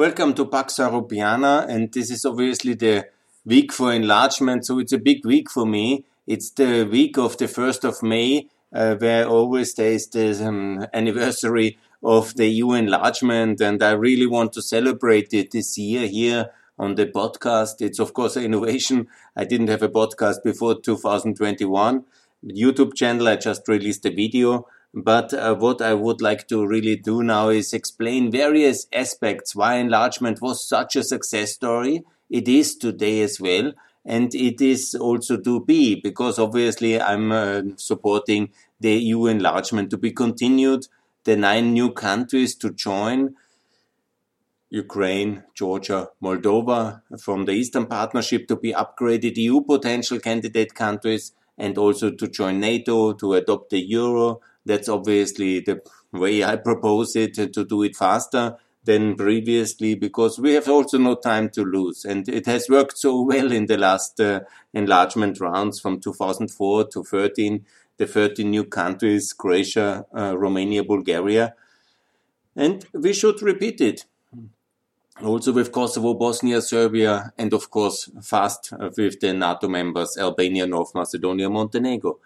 Welcome to Pax Europiana, and this is obviously the week for enlargement, so it's a big week for me. It's the week of the 1st of May, uh, where always there is the um, anniversary of the EU enlargement, and I really want to celebrate it this year here on the podcast. It's of course an innovation. I didn't have a podcast before 2021. YouTube channel, I just released a video. But uh, what I would like to really do now is explain various aspects why enlargement was such a success story. It is today as well. And it is also to be because obviously I'm uh, supporting the EU enlargement to be continued, the nine new countries to join Ukraine, Georgia, Moldova from the Eastern Partnership to be upgraded EU potential candidate countries and also to join NATO, to adopt the euro. That's obviously the way I propose it to do it faster than previously because we have also no time to lose. And it has worked so well in the last uh, enlargement rounds from 2004 to 13, the 13 new countries, Croatia, uh, Romania, Bulgaria. And we should repeat it also with Kosovo, Bosnia, Serbia, and of course fast with the NATO members Albania, North Macedonia, Montenegro.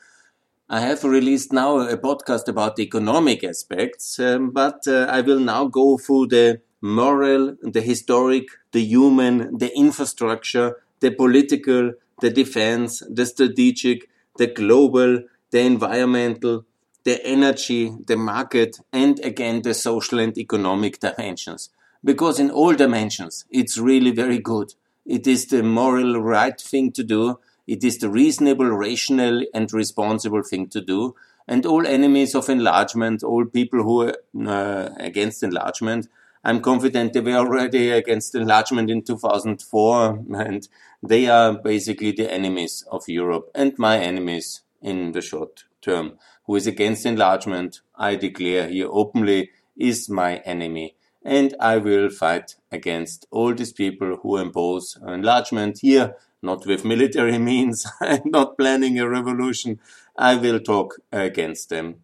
I have released now a podcast about the economic aspects, um, but uh, I will now go through the moral, the historic, the human, the infrastructure, the political, the defense, the strategic, the global, the environmental, the energy, the market, and again the social and economic dimensions because in all dimensions it's really very good. It is the moral right thing to do. It is the reasonable, rational, and responsible thing to do. And all enemies of enlargement, all people who are uh, against enlargement, I'm confident they were already against enlargement in 2004, and they are basically the enemies of Europe and my enemies in the short term. Who is against enlargement, I declare here openly, is my enemy and I will fight against all these people who impose enlargement here, not with military means, I'm not planning a revolution. I will talk against them.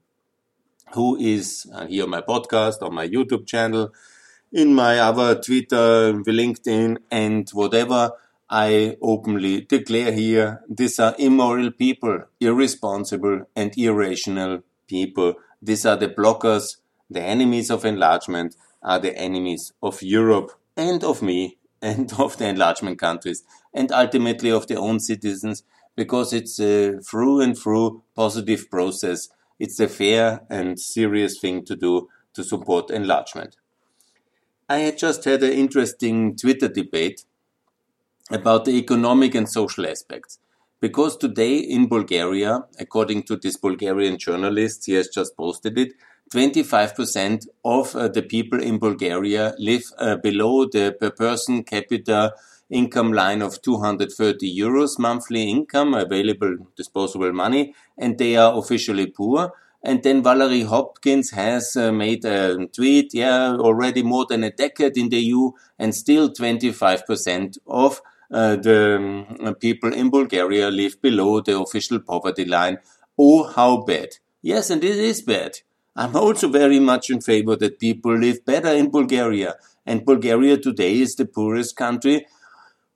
Who is uh, here on my podcast, on my YouTube channel, in my other Twitter, LinkedIn, and whatever. I openly declare here these are immoral people, irresponsible and irrational people. These are the blockers, the enemies of enlargement, are the enemies of Europe and of me and of the enlargement countries and ultimately of their own citizens because it's a through and through positive process. It's a fair and serious thing to do to support enlargement. I had just had an interesting Twitter debate about the economic and social aspects. Because today in Bulgaria, according to this Bulgarian journalist, he has just posted it, 25% of uh, the people in Bulgaria live uh, below the per person capita income line of 230 euros monthly income, available disposable money, and they are officially poor. And then Valerie Hopkins has uh, made a tweet, yeah, already more than a decade in the EU, and still 25% of uh, the um, people in Bulgaria live below the official poverty line. Oh, how bad. Yes, and it is bad. I'm also very much in favor that people live better in Bulgaria. And Bulgaria today is the poorest country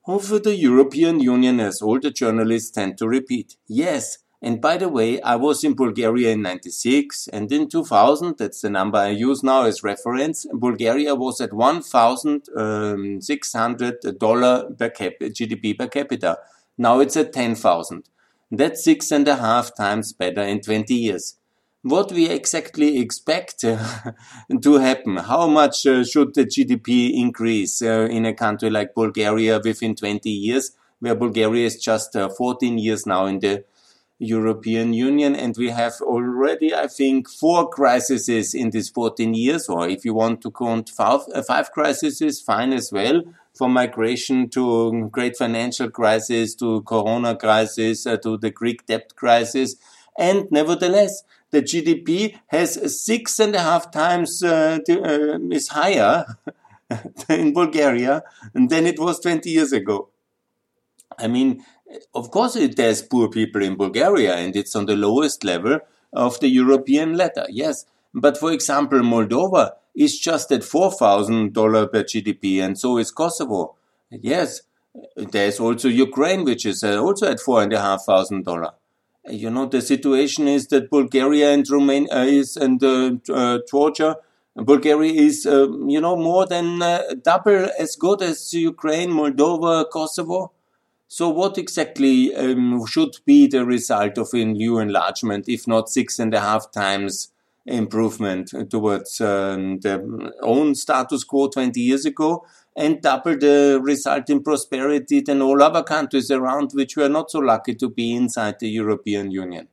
of the European Union, as all the journalists tend to repeat. Yes, and by the way, I was in Bulgaria in 96 and in 2000, that's the number I use now as reference, Bulgaria was at $1,600 um, per cap- GDP per capita. Now it's at 10,000. That's six and a half times better in 20 years what we exactly expect uh, to happen. How much uh, should the GDP increase uh, in a country like Bulgaria within 20 years, where Bulgaria is just uh, 14 years now in the European Union, and we have already, I think, four crises in these 14 years, or if you want to count five, five crises, fine as well, from migration to great financial crisis to Corona crisis uh, to the Greek debt crisis, and nevertheless, the GDP has six and a half times uh, uh, is higher in Bulgaria than it was 20 years ago. I mean, of course, it, there's poor people in Bulgaria, and it's on the lowest level of the European ladder. Yes, but for example, Moldova is just at $4,000 per GDP, and so is Kosovo. Yes, there's also Ukraine, which is uh, also at $4,500. You know, the situation is that Bulgaria and Romania uh, is, and uh, uh, Georgia, Bulgaria is, uh, you know, more than uh, double as good as Ukraine, Moldova, Kosovo. So what exactly um, should be the result of a new enlargement, if not six and a half times improvement towards um, the own status quo 20 years ago and double the result in prosperity than all other countries around which were not so lucky to be inside the European Union,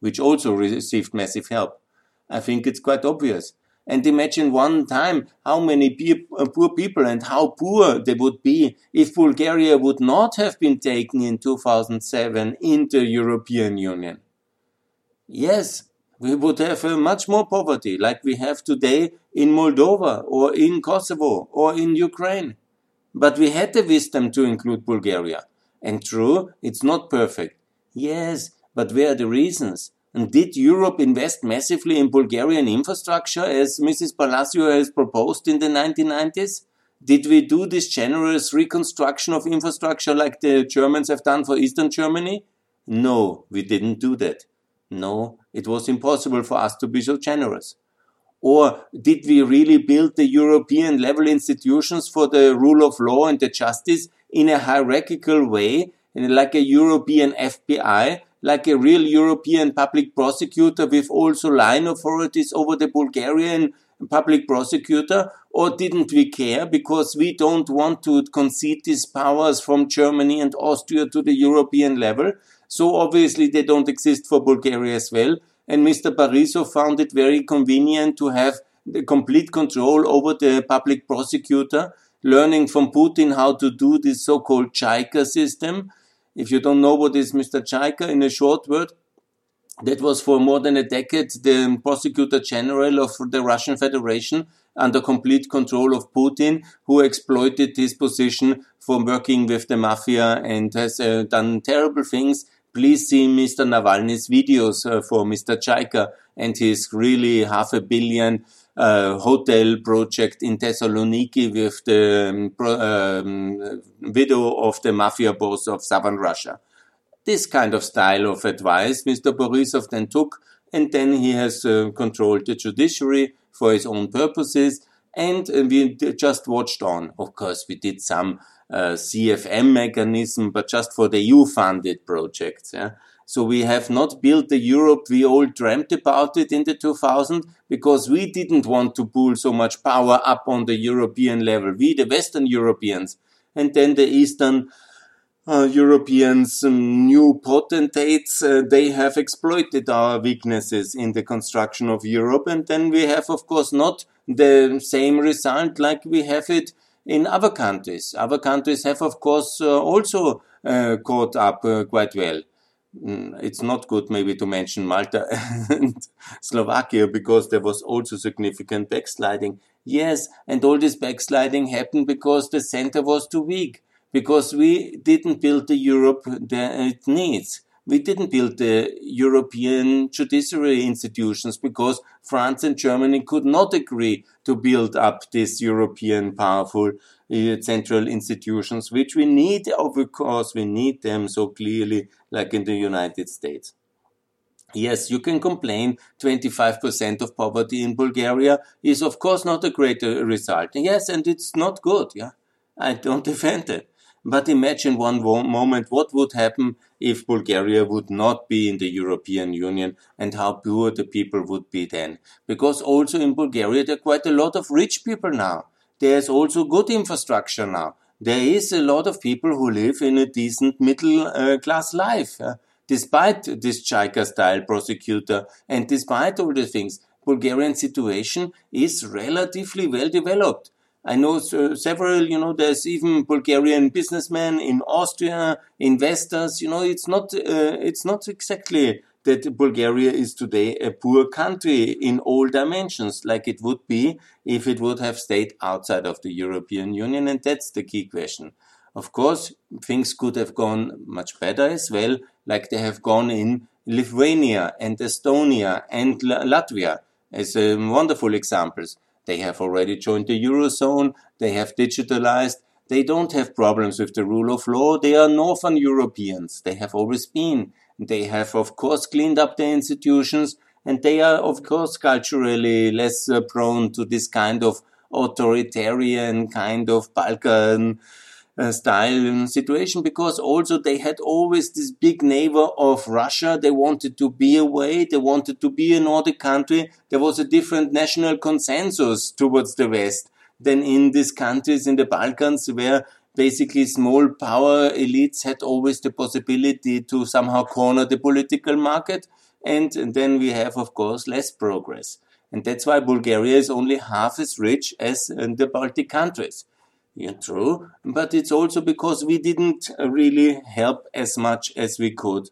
which also received massive help. I think it's quite obvious. And imagine one time how many uh, poor people and how poor they would be if Bulgaria would not have been taken in 2007 into the European Union. Yes, we would have uh, much more poverty like we have today in Moldova or in Kosovo or in Ukraine. But we had the wisdom to include Bulgaria. And true, it's not perfect. Yes, but where are the reasons? And did Europe invest massively in Bulgarian infrastructure as Mrs. Palacio has proposed in the 1990s? Did we do this generous reconstruction of infrastructure like the Germans have done for Eastern Germany? No, we didn't do that. No, it was impossible for us to be so generous. Or did we really build the European level institutions for the rule of law and the justice in a hierarchical way, like a European FBI, like a real European public prosecutor with also line authorities over the Bulgarian public prosecutor? Or didn't we care because we don't want to concede these powers from Germany and Austria to the European level? So obviously they don't exist for Bulgaria as well. And Mr. Borisov found it very convenient to have the complete control over the public prosecutor, learning from Putin how to do this so-called Chaika system. If you don't know what is Mr. Chaika, in a short word, that was for more than a decade the prosecutor general of the Russian Federation under complete control of Putin, who exploited his position for working with the mafia and has uh, done terrible things please see Mr. Navalny's videos uh, for Mr. Chaika and his really half a billion uh, hotel project in Thessaloniki with the um, pro, um, widow of the mafia boss of southern Russia. This kind of style of advice Mr. Borisov then took, and then he has uh, controlled the judiciary for his own purposes, and uh, we just watched on. Of course, we did some CVM mechanism, but just for the EU-funded projects. Yeah? So we have not built the Europe we all dreamt about it in the 2000 because we didn't want to pull so much power up on the European level. We, the Western Europeans, and then the Eastern uh, Europeans, um, new potentates, uh, they have exploited our weaknesses in the construction of Europe. And then we have, of course, not the same result like we have it in other countries. Other countries have, of course, uh, also uh, caught up uh, quite well. Mm, it's not good maybe to mention Malta and Slovakia because there was also significant backsliding. Yes, and all this backsliding happened because the center was too weak, because we didn't build the Europe that it needs we didn't build the European judiciary institutions because France and Germany could not agree to build up these European powerful uh, central institutions, which we need, of course, we need them so clearly, like in the United States. Yes, you can complain 25% of poverty in Bulgaria is of course not a great uh, result. Yes, and it's not good. Yeah, I don't defend it. But imagine one moment what would happen if Bulgaria would not be in the European Union and how poor the people would be then. Because also in Bulgaria there are quite a lot of rich people now. There's also good infrastructure now. There is a lot of people who live in a decent middle uh, class life. Uh, despite this Chaika style prosecutor and despite all the things, Bulgarian situation is relatively well developed. I know several, you know, there's even Bulgarian businessmen in Austria, investors, you know, it's not, uh, it's not exactly that Bulgaria is today a poor country in all dimensions, like it would be if it would have stayed outside of the European Union. And that's the key question. Of course, things could have gone much better as well, like they have gone in Lithuania and Estonia and Latvia as um, wonderful examples They have already joined the Eurozone. They have digitalized. They don't have problems with the rule of law. They are Northern Europeans. They have always been. They have, of course, cleaned up their institutions and they are, of course, culturally less uh, prone to this kind of authoritarian kind of Balkan uh, style situation because also they had always this big neighbor of Russia. They wanted to be away. They wanted to be a Nordic country. There was a different national consensus towards the West than in these countries in the Balkans where basically small power elites had always the possibility to somehow corner the political market. And, and then we have, of course, less progress. And that's why Bulgaria is only half as rich as the Baltic countries. Yeah, true. But it's also because we didn't really help as much as we could.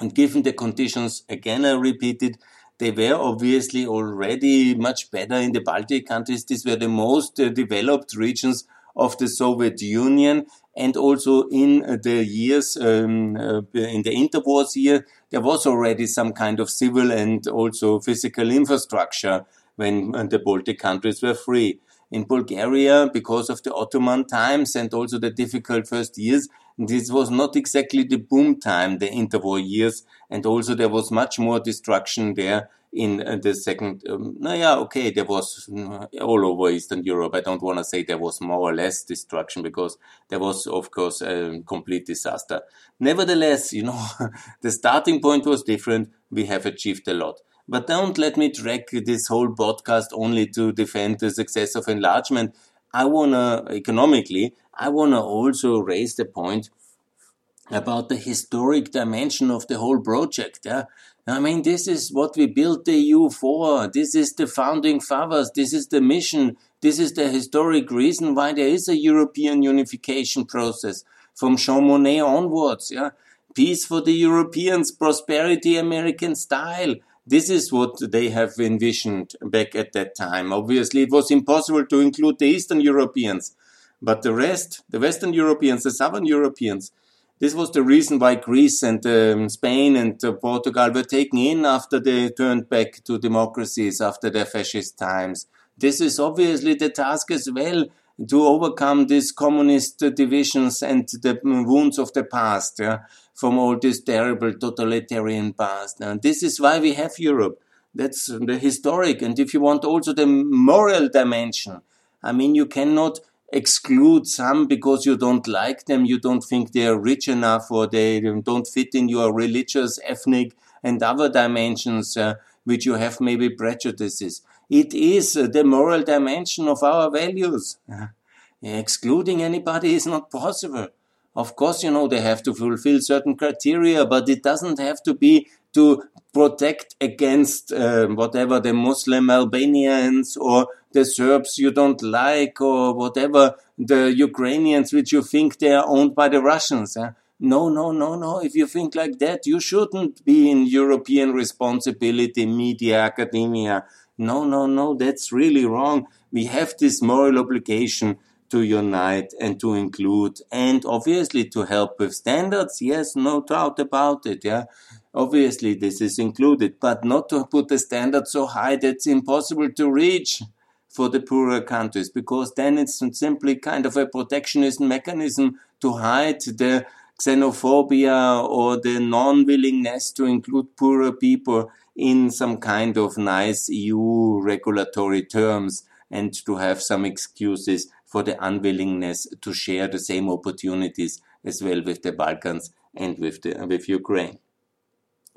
And given the conditions, again, I repeat it, they were obviously already much better in the Baltic countries. These were the most uh, developed regions of the Soviet Union. And also in the years, um, uh, in the interwars year, there was already some kind of civil and also physical infrastructure when uh, the Baltic countries were free in Bulgaria because of the Ottoman times and also the difficult first years. This was not exactly the boom time, the interwar years, and also there was much more destruction there in uh, the second. Um, no, yeah, okay, there was uh, all over Eastern Europe. I don't want to say there was more or less destruction because there was, of course, a complete disaster. Nevertheless, you know, the starting point was different. We have achieved a lot. But don't let me drag this whole podcast only to defend the success of enlargement. I wanna, economically, I wanna also raise the point about the historic dimension of the whole project. Yeah? I mean, this is what we built the EU for. This is the founding fathers. This is the mission. This is the historic reason why there is a European unification process from Jean Monnet onwards. Yeah? Peace for the Europeans, prosperity American style. This is what they have envisioned back at that time. Obviously, it was impossible to include the Eastern Europeans, but the rest, the Western Europeans, the Southern Europeans, this was the reason why Greece and um, Spain and uh, Portugal were taken in after they turned back to democracies after their fascist times. This is obviously the task as well to overcome these communist divisions and the wounds of the past. Yeah? From all this terrible totalitarian past. And this is why we have Europe. That's the historic. And if you want also the moral dimension, I mean, you cannot exclude some because you don't like them, you don't think they are rich enough, or they don't fit in your religious, ethnic, and other dimensions uh, which you have maybe prejudices. It is uh, the moral dimension of our values. Excluding anybody is not possible. Of course, you know, they have to fulfill certain criteria, but it doesn't have to be to protect against uh, whatever the Muslim Albanians or the Serbs you don't like or whatever the Ukrainians which you think they are owned by the Russians. Eh? No, no, no, no. If you think like that, you shouldn't be in European responsibility, media, academia. No, no, no. That's really wrong. We have this moral obligation to unite and to include and obviously to help with standards. Yes, no doubt about it. Yeah. Obviously this is included, but not to put the standard so high that it's impossible to reach for the poorer countries because then it's simply kind of a protectionist mechanism to hide the xenophobia or the non-willingness to include poorer people in some kind of nice EU regulatory terms and to have some excuses for the unwillingness to share the same opportunities as well with the Balkans and with, the, with Ukraine.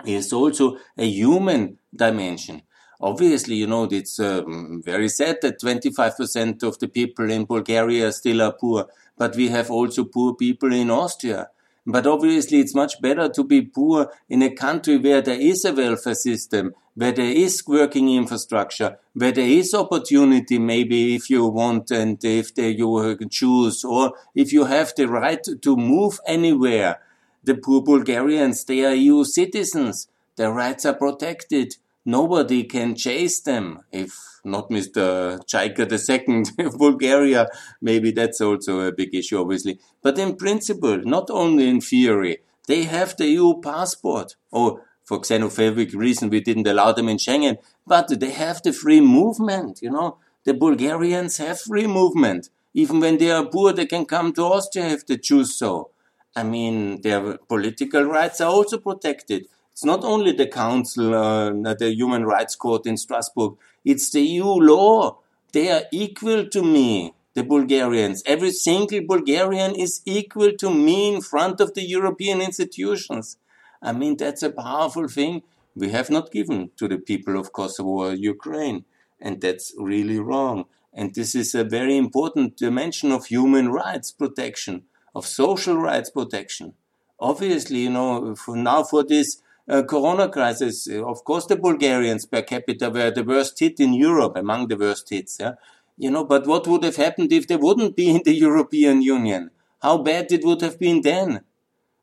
There's also a human dimension. Obviously, you know, it's um, very sad that 25% of the people in Bulgaria still are poor, but we have also poor people in Austria. But obviously, it's much better to be poor in a country where there is a welfare system, where there is working infrastructure, where there is opportunity, maybe if you want and if they, you choose, or if you have the right to move anywhere. The poor Bulgarians, they are EU citizens. Their rights are protected. Nobody can chase them. If not Mr. Chaika II of Bulgaria, maybe that's also a big issue, obviously. But in principle, not only in theory, they have the EU passport. Or for xenophobic reason we didn't allow them in Schengen, but they have the free movement, you know. The Bulgarians have free movement. Even when they are poor, they can come to Austria if they choose so. I mean, their political rights are also protected. It's not only the Council, uh, the Human Rights Court in Strasbourg, it's the EU law. They are equal to me, the Bulgarians. Every single Bulgarian is equal to me in front of the European institutions. I mean, that's a powerful thing we have not given to the people of Kosovo or Ukraine. And that's really wrong. And this is a very important dimension of human rights protection, of social rights protection. Obviously, you know, for now for this uh, corona crisis, uh, of course, the Bulgarians per capita were the worst hit in Europe, among the worst hits. Yeah? You know, but what would have happened if they wouldn't be in the European Union? How bad it would have been then?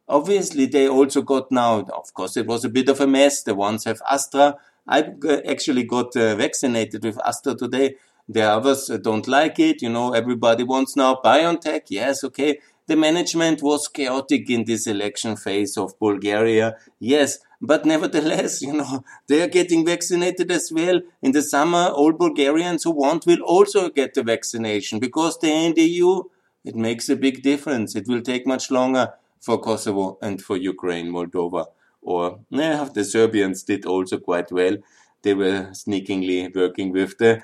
Obviously, they also got now, of course, it was a bit of a mess. The ones have Astra. I actually got uh, vaccinated with Astra today. The others uh, don't like it. You know, everybody wants now BioNTech. Yes, okay. The management was chaotic in this election phase of Bulgaria. Yes, but nevertheless, you know, they are getting vaccinated as well. In the summer, all Bulgarians who want will also get the vaccination because they're in the EU. It makes a big difference. It will take much longer for Kosovo and for Ukraine, Moldova. Or yeah, the Serbians did also quite well. They were sneakingly working with the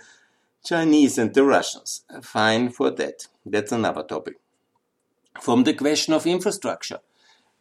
Chinese and the Russians. Fine for that. That's another topic. From the question of infrastructure.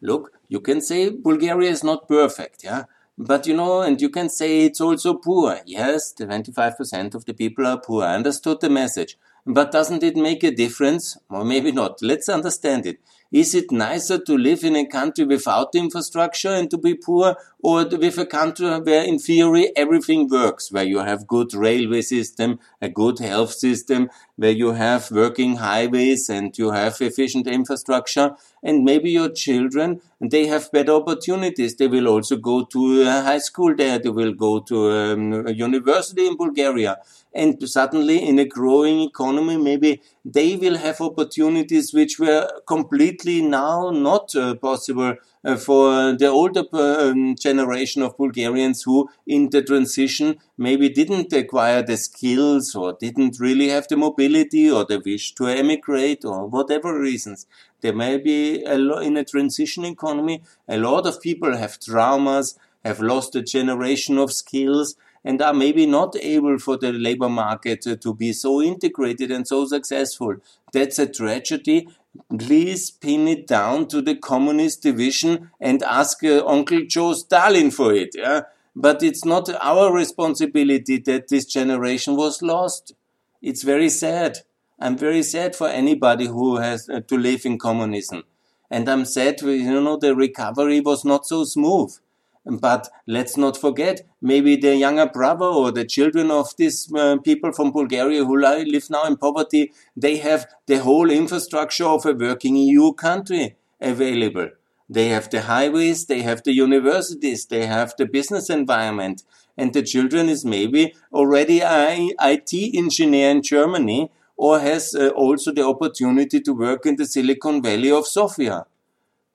Look, you can say Bulgaria is not perfect, yeah? But you know, and you can say it's also poor. Yes, 25% of the people are poor. I understood the message. But doesn't it make a difference? Or maybe not. Let's understand it. Is it nicer to live in a country without infrastructure and to be poor or with a country where in theory everything works, where you have good railway system, a good health system, where you have working highways and you have efficient infrastructure and maybe your children, they have better opportunities. They will also go to a high school there. They will go to um, a university in Bulgaria and suddenly in a growing economy, maybe they will have opportunities which were completely now not uh, possible uh, for the older um, generation of Bulgarians who in the transition maybe didn't acquire the skills or didn't really have the mobility or the wish to emigrate or whatever reasons. There may be a lot in a transition economy. A lot of people have traumas, have lost a generation of skills and are maybe not able for the labor market to be so integrated and so successful. That's a tragedy. Please pin it down to the communist division and ask uh, Uncle Joe Stalin for it. Yeah? But it's not our responsibility that this generation was lost. It's very sad. I'm very sad for anybody who has uh, to live in communism. And I'm sad, you know, the recovery was not so smooth. But let's not forget, maybe the younger brother or the children of these uh, people from Bulgaria who live now in poverty, they have the whole infrastructure of a working EU country available. They have the highways, they have the universities, they have the business environment. And the children is maybe already an IT engineer in Germany or has uh, also the opportunity to work in the Silicon Valley of Sofia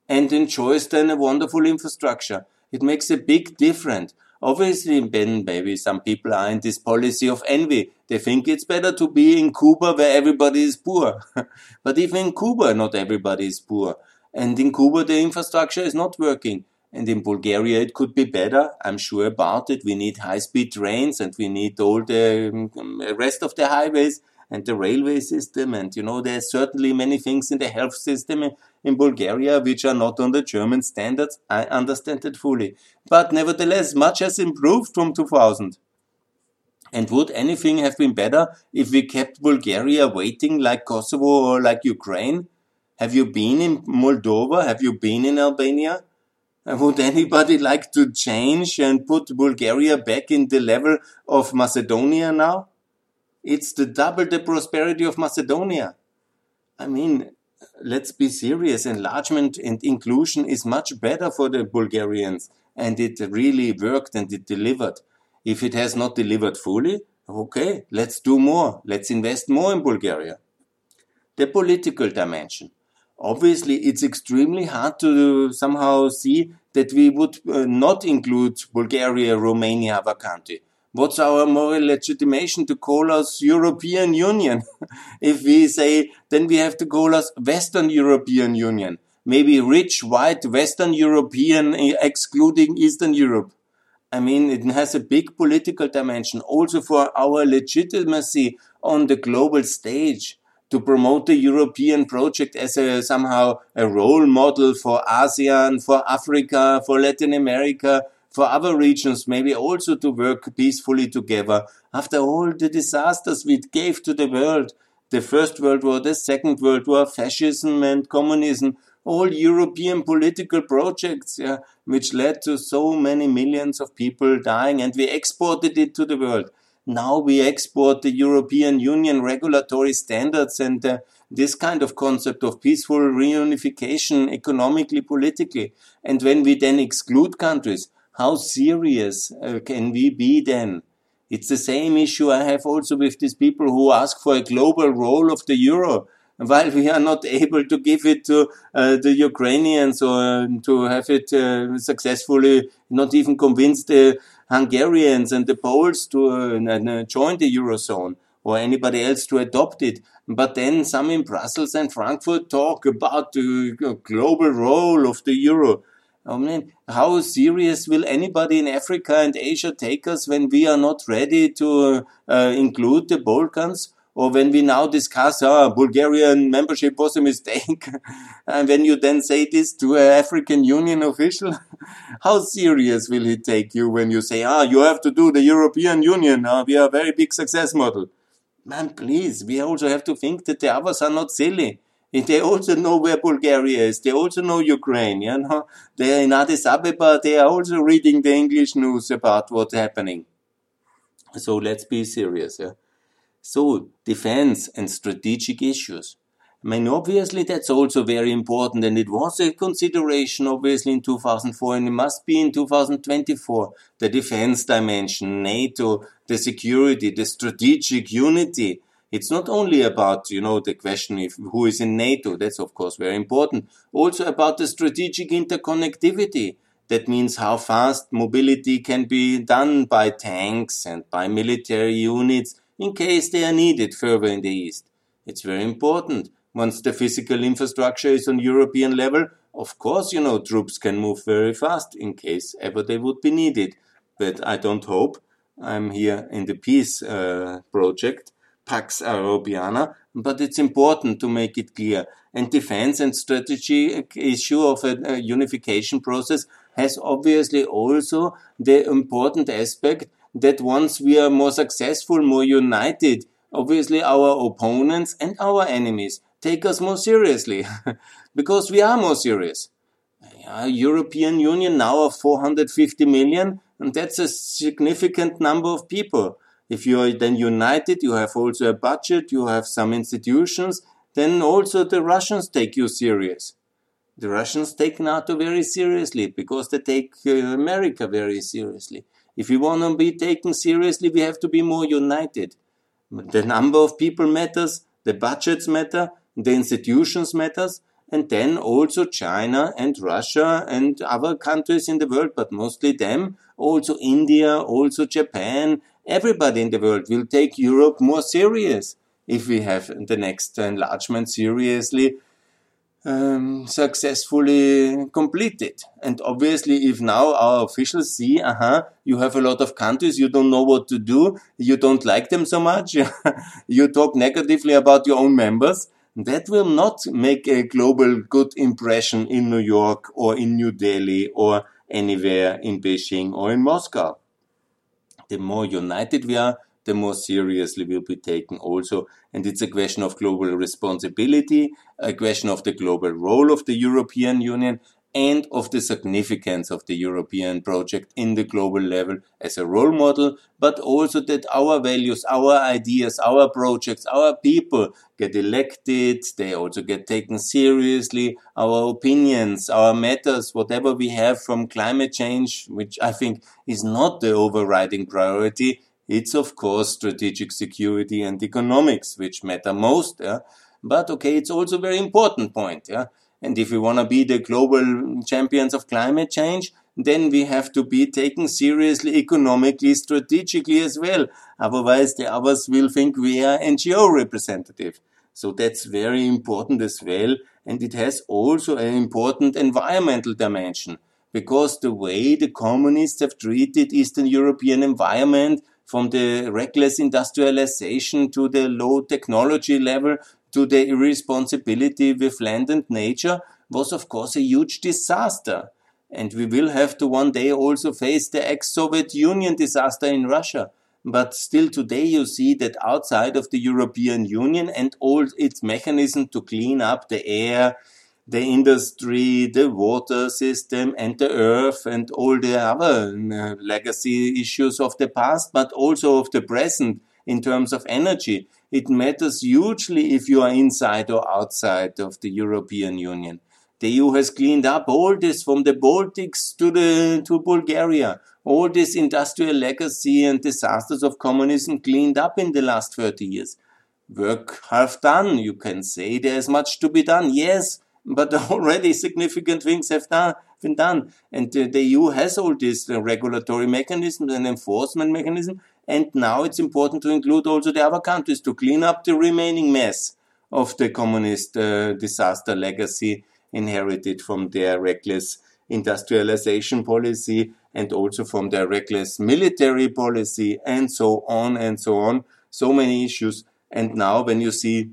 and enjoys then a wonderful infrastructure. It makes a big difference. Obviously, Ben, maybe some people are in this policy of envy. They think it's better to be in Cuba where everybody is poor. but even in Cuba, not everybody is poor. And in Cuba, the infrastructure is not working. And in Bulgaria, it could be better. I'm sure about it. We need high speed trains and we need all the um, rest of the highways and the railway system. And, you know, there's certainly many things in the health system in Bulgaria which are not on the German standards. I understand that fully. But nevertheless, much has improved from 2000. And would anything have been better if we kept Bulgaria waiting like Kosovo or like Ukraine? Have you been in Moldova? Have you been in Albania? Would anybody like to change and put Bulgaria back in the level of Macedonia now? It's the double the prosperity of Macedonia. I mean, let's be serious. Enlargement and inclusion is much better for the Bulgarians, and it really worked and it delivered. If it has not delivered fully, okay, let's do more. Let's invest more in Bulgaria. The political dimension. Obviously, it's extremely hard to somehow see that we would uh, not include Bulgaria, Romania, our country. What's our moral legitimation to call us European Union? if we say, then we have to call us Western European Union. Maybe rich, white, Western European, eh, excluding Eastern Europe. I mean, it has a big political dimension also for our legitimacy on the global stage to promote the European project as a somehow a role model for ASEAN, for Africa, for Latin America, for other regions, maybe also to work peacefully together. After all the disasters we gave to the world, the First World War, the Second World War, fascism and communism, all European political projects, yeah, which led to so many millions of people dying, and we exported it to the world. Now we export the European Union regulatory standards and uh, this kind of concept of peaceful reunification economically, politically. And when we then exclude countries, how serious uh, can we be then? It's the same issue I have also with these people who ask for a global role of the euro. While we are not able to give it to uh, the Ukrainians or uh, to have it uh, successfully, not even convince the Hungarians and the Poles to uh, join the eurozone or anybody else to adopt it. But then some in Brussels and Frankfurt talk about the global role of the euro. I mean, how serious will anybody in Africa and Asia take us when we are not ready to uh, include the Balkans? Or when we now discuss, ah, Bulgarian membership was a mistake. and when you then say this to an African Union official, how serious will he take you when you say, ah, you have to do the European Union. Ah, we are a very big success model. Man, please, we also have to think that the others are not silly. They also know where Bulgaria is. They also know Ukraine. You know, they are in Addis Ababa. They are also reading the English news about what's happening. So let's be serious. Yeah? So defense and strategic issues. I mean, obviously that's also very important, and it was a consideration, obviously, in 2004, and it must be in 2024. The defense dimension, NATO, the security, the strategic unity, it's not only about, you know, the question of who is in NATO. That's, of course, very important. Also about the strategic interconnectivity. That means how fast mobility can be done by tanks and by military units in case they are needed further in the east. It's very important. Once the physical infrastructure is on European level, of course, you know, troops can move very fast in case ever they would be needed. But I don't hope. I'm here in the peace uh, project Pax Europiana, but it's important to make it clear. And defense and strategy issue of a, a unification process has obviously also the important aspect that once we are more successful, more united, obviously our opponents and our enemies take us more seriously because we are more serious. European Union now of 450 million, and that's a significant number of people. If you are then united, you have also a budget, you have some institutions, then also the Russians take you serious. The Russians take NATO very seriously because they take uh, America very seriously. If we want to be taken seriously, we have to be more united. The number of people matters, the budgets matter, the institutions matters, and then also China and Russia and other countries in the world, but mostly them, also India, also Japan, everybody in the world will take Europe more serious if we have the next enlargement seriously um, successfully completed. And obviously, if now our officials see, uh huh, you have a lot of countries, you don't know what to do, you don't like them so much, you talk negatively about your own members, that will not make a global good impression in New York or in New Delhi or anywhere in Beijing or in Moscow the more united we are, the more seriously we'll be taken also. And it's a question of global responsibility, a question of the global role of the European Union, and of the significance of the European project in the global level as a role model, but also that our values, our ideas, our projects, our people get elected, they also get taken seriously, our opinions, our matters, whatever we have from climate change, which I think is not the overriding priority. It's of course strategic security and economics, which matter most. Yeah? But okay, it's also a very important point. Yeah? And if we want to be the global champions of climate change, then we have to be taken seriously economically, strategically as well. Otherwise, the others will think we are NGO representative. So that's very important as well. And it has also an important environmental dimension because the way the communists have treated Eastern European environment from the reckless industrialization to the low technology level to the irresponsibility with land and nature was of course a huge disaster. And we will have to one day also face the ex-Soviet Union disaster in Russia. But still today you see that outside of the European Union and all its mechanisms to clean up the air, the industry, the water system and the earth and all the other uh, legacy issues of the past, but also of the present in terms of energy. It matters hugely if you are inside or outside of the European Union. The EU has cleaned up all this from the Baltics to the to Bulgaria. All this industrial legacy and disasters of communism cleaned up in the last 30 years. Work half done, you can say. There's much to be done. Yes, but already significant things have done, been done. And uh, the EU has all these uh, regulatory mechanisms and enforcement mechanisms. And now it's important to include also the other countries to clean up the remaining mess of the communist uh, disaster legacy inherited from their reckless industrialization policy and also from their reckless military policy and so on and so on. So many issues. And now when you see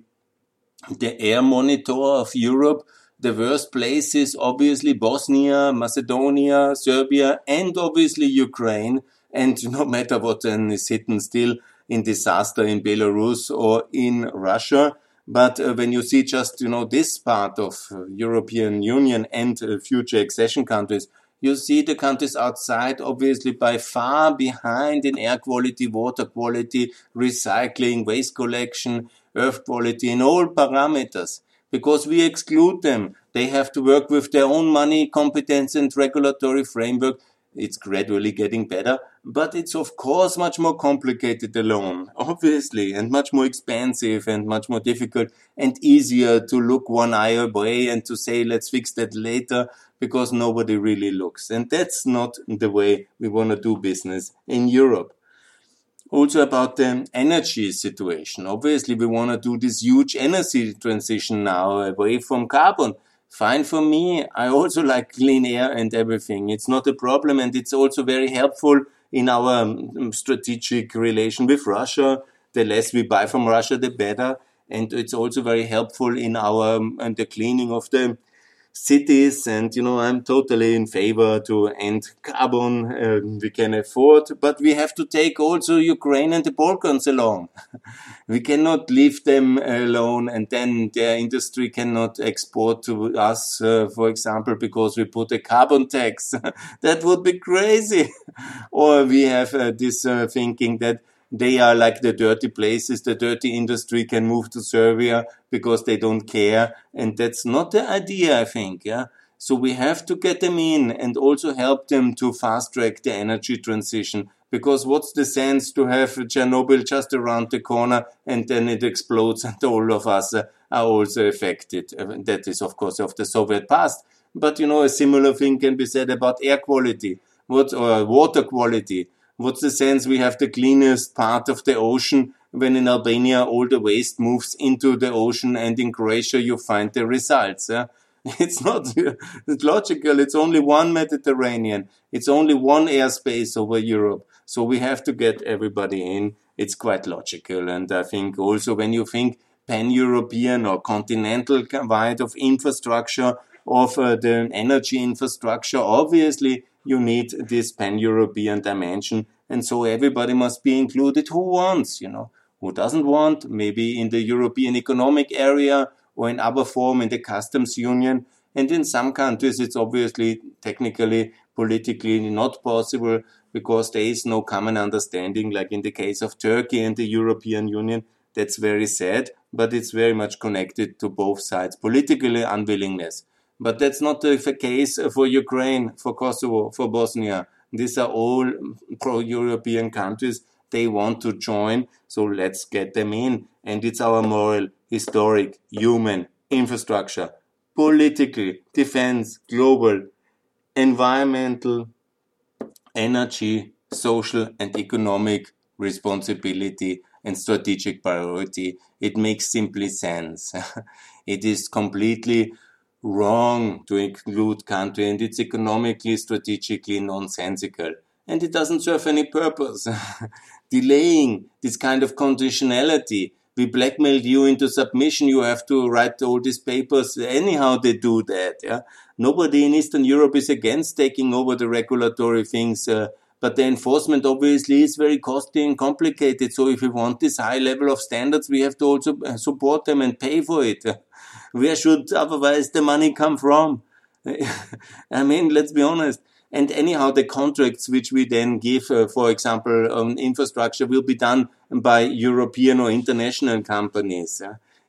the air monitor of Europe, the worst places, obviously Bosnia, Macedonia, Serbia, and obviously Ukraine. And no matter what then is hidden still in disaster in Belarus or in Russia. But uh, when you see just, you know, this part of uh, European Union and uh, future accession countries, you see the countries outside obviously by far behind in air quality, water quality, recycling, waste collection, earth quality, in all parameters. Because we exclude them. They have to work with their own money, competence and regulatory framework it's gradually getting better, but it's of course much more complicated alone, obviously, and much more expensive and much more difficult and easier to look one eye away and to say, let's fix that later because nobody really looks. And that's not the way we want to do business in Europe. Also about the energy situation. Obviously, we want to do this huge energy transition now away from carbon fine for me. I also like clean air and everything. It's not a problem, and it's also very helpful in our um, strategic relation with Russia. The less we buy from Russia, the better, and it's also very helpful in our um, and the cleaning of the cities and you know i'm totally in favor to end carbon uh, we can afford but we have to take also ukraine and the balkans along. We cannot leave them alone and then their industry cannot export to us uh, for example because we put a carbon tax. That would be crazy. Or we have uh, this uh, thinking that they are like the dirty places. The dirty industry can move to Serbia because they don't care. And that's not the idea, I think. Yeah. So we have to get them in and also help them to fast track the energy transition. Because what's the sense to have Chernobyl just around the corner and then it explodes and all of us are also affected? Uh, that is, of course, of the Soviet past. But you know, a similar thing can be said about air quality, what or water quality. What's the sense we have the cleanest part of the ocean when in Albania all the waste moves into the ocean and in Croatia you find the results? Yeah? It's not it's logical. It's only one Mediterranean. It's only one airspace over Europe. So we have to get everybody in. It's quite logical. And I think also when you think pan-European or continental wide of infrastructure, of uh, the energy infrastructure, obviously you need this pan-European dimension. And so everybody must be included who wants, you know, who doesn't want, maybe in the European Economic Area or in other form in the customs union. And in some countries, it's obviously technically, politically not possible because there is no common understanding, like in the case of Turkey and the European Union. That's very sad, but it's very much connected to both sides' political unwillingness. But that's not the case for Ukraine, for Kosovo, for Bosnia. These are all pro-European countries. They want to join, so let's get them in. And it's our moral, historic, human infrastructure, political, defense, global, environmental, energy, social and economic responsibility and strategic priority. It makes simply sense. it is completely wrong to include country and it's economically, strategically nonsensical. And it doesn't serve any purpose. Delaying this kind of conditionality we blackmailed you into submission. You have to write all these papers. Anyhow, they do that. Yeah. Nobody in Eastern Europe is against taking over the regulatory things. Uh, but the enforcement obviously is very costly and complicated. So if we want this high level of standards, we have to also uh, support them and pay for it. Where should otherwise the money come from? I mean, let's be honest. And anyhow, the contracts which we then give, uh, for example, on infrastructure will be done by European or international companies.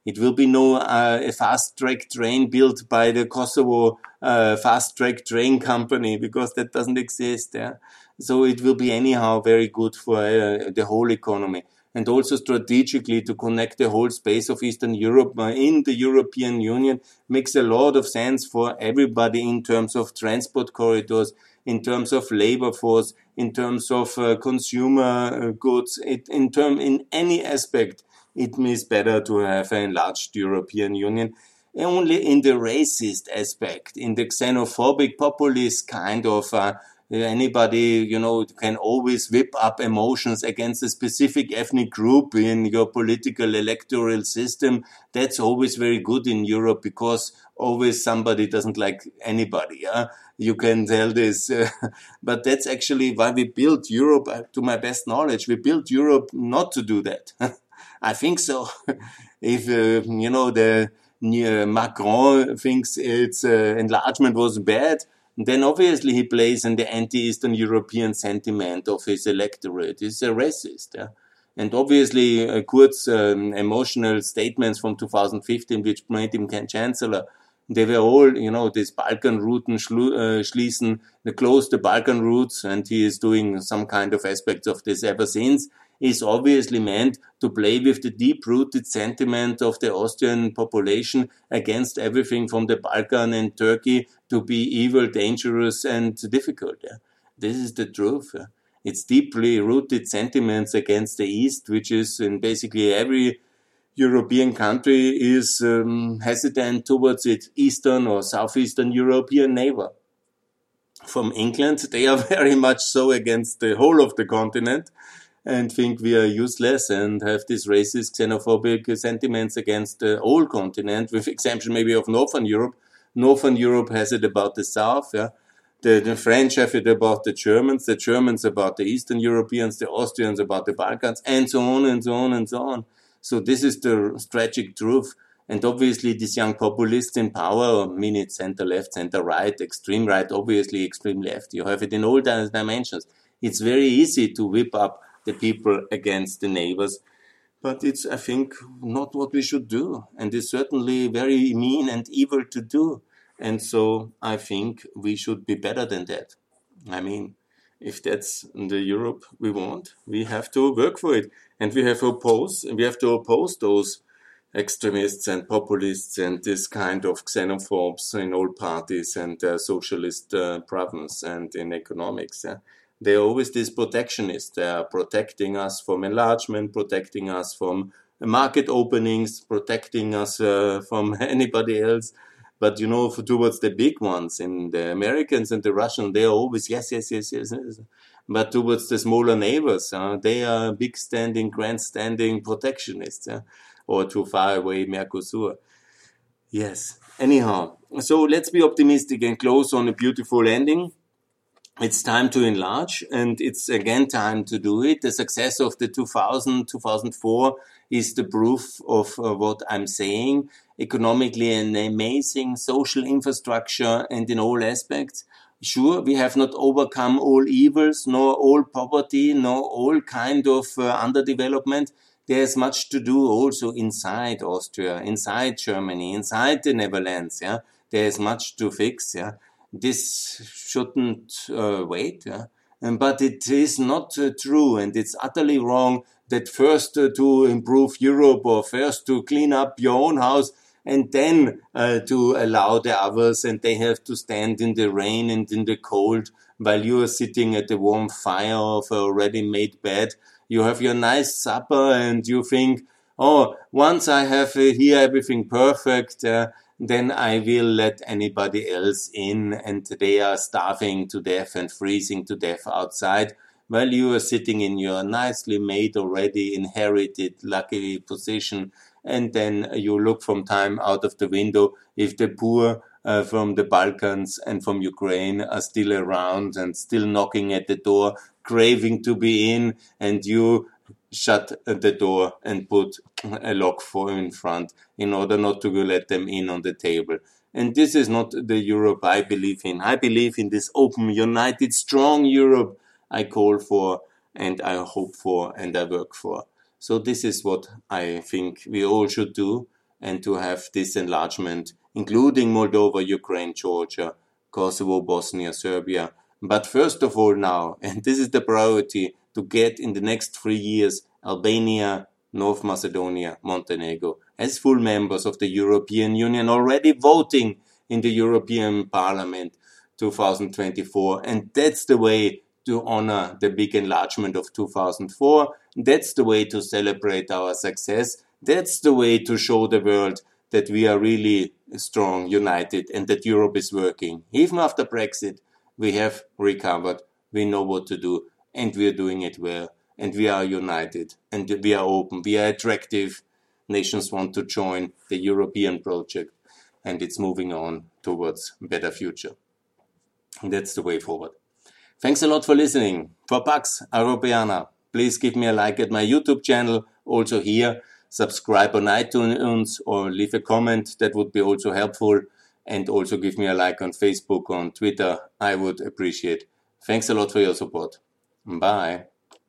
It will be no uh, a fast track train built by the Kosovo uh, fast track train company because that doesn't exist. Yeah? So it will be anyhow very good for uh, the whole economy and also strategically to connect the whole space of Eastern Europe uh, in the European Union makes a lot of sense for everybody in terms of transport corridors, in terms of labor force, in terms of uh, consumer uh, goods, it, in term in any aspect, it is better to have an enlarged European Union. Only in the racist aspect, in the xenophobic populist kind of uh, anybody, you know, can always whip up emotions against a specific ethnic group in your political electoral system. That's always very good in Europe because always somebody doesn't like anybody. Yeah? You can tell this, uh, but that's actually why we built Europe. Uh, to my best knowledge, we built Europe not to do that. I think so. if uh, you know the Macron thinks its uh, enlargement was bad, then obviously he plays in the anti-Eastern European sentiment of his electorate. He's a racist. Yeah? And obviously, uh, Kurz' um, emotional statements from 2015, which made him chancellor, they were all, you know, this Balkan routen uh, schließen, they close the Balkan routes, and he is doing some kind of aspects of this ever since is obviously meant to play with the deep-rooted sentiment of the Austrian population against everything from the Balkan and Turkey to be evil, dangerous, and difficult. Yeah? This is the truth. Yeah? It's deeply rooted sentiments against the East, which is in basically every European country is um, hesitant towards its Eastern or Southeastern European neighbor. From England, they are very much so against the whole of the continent and think we are useless and have these racist, xenophobic sentiments against the whole continent, with exception maybe of Northern Europe. Northern Europe has it about the South, yeah. The, the French have it about the Germans, the Germans about the Eastern Europeans, the Austrians about the Balkans, and so on and so on and so on. So this is the tragic truth. And obviously, these young populists in power, mean it center left, center right, extreme right, obviously extreme left. You have it in all dimensions. It's very easy to whip up the people against the neighbors. But it's, I think, not what we should do. And it's certainly very mean and evil to do. And so I think we should be better than that. I mean, if that's the Europe we want, we have to work for it. And we have oppose, we have to oppose those extremists and populists and this kind of xenophobes in all parties and uh, socialist uh, problems and in economics. They're always these protectionists. They are protecting us from enlargement, protecting us from market openings, protecting us uh, from anybody else. But you know, for, towards the big ones, in the Americans and the Russians, they are always yes, yes, yes, yes. yes. But towards the smaller neighbors, uh, they are big standing, grandstanding protectionists, uh, or too far away Mercosur. Yes. Anyhow, so let's be optimistic and close on a beautiful ending it's time to enlarge and it's again time to do it. The success of the 2000, 2004 is the proof of uh, what I'm saying. Economically an amazing social infrastructure and in all aspects. Sure, we have not overcome all evils, nor all poverty, nor all kind of uh, underdevelopment. There's much to do also inside Austria, inside Germany, inside the Netherlands. Yeah, there's much to fix. Yeah this shouldn't uh, wait. Yeah? But it is not uh, true, and it's utterly wrong that first uh, to improve Europe or first to clean up your own house, and then uh, to allow the others and they have to stand in the rain and in the cold while you are sitting at the warm fire of a ready made bed. You have your nice supper and you think, oh, once I have uh, here everything perfect, then I will let anybody else in and they are starving to death and freezing to death outside. While you are sitting in your nicely made already inherited lucky position and then you look from time out of the window if the poor uh, from the Balkans and from Ukraine are still around and still knocking at the door, craving to be in, and you shut the door and put a lock for in front in order not to let them in on the table. And this is not the Europe I believe in. I believe in this open, united, strong Europe I call for and I hope for and I work for. So this is what I think we all should do and to have this enlargement, including Moldova, Ukraine, Georgia, Kosovo, Bosnia, Serbia. But first of all now, and this is the priority, to get in the next three years Albania, North Macedonia, Montenegro as full members of the European Union already voting in the European Parliament 2024. And that's the way to honor the big enlargement of 2004. That's the way to celebrate our success. That's the way to show the world that we are really strong, united, and that Europe is working. Even after Brexit, we have recovered, we know what to do, and we are doing it well, and we are united, and we are open, we are attractive. Nations want to join the European project, and it's moving on towards a better future. And that's the way forward. Thanks a lot for listening. For Pax Europiana, please give me a like at my YouTube channel, also here. Subscribe on iTunes or leave a comment. That would be also helpful. And also give me a like on Facebook, on Twitter. I would appreciate. Thanks a lot for your support. Bye.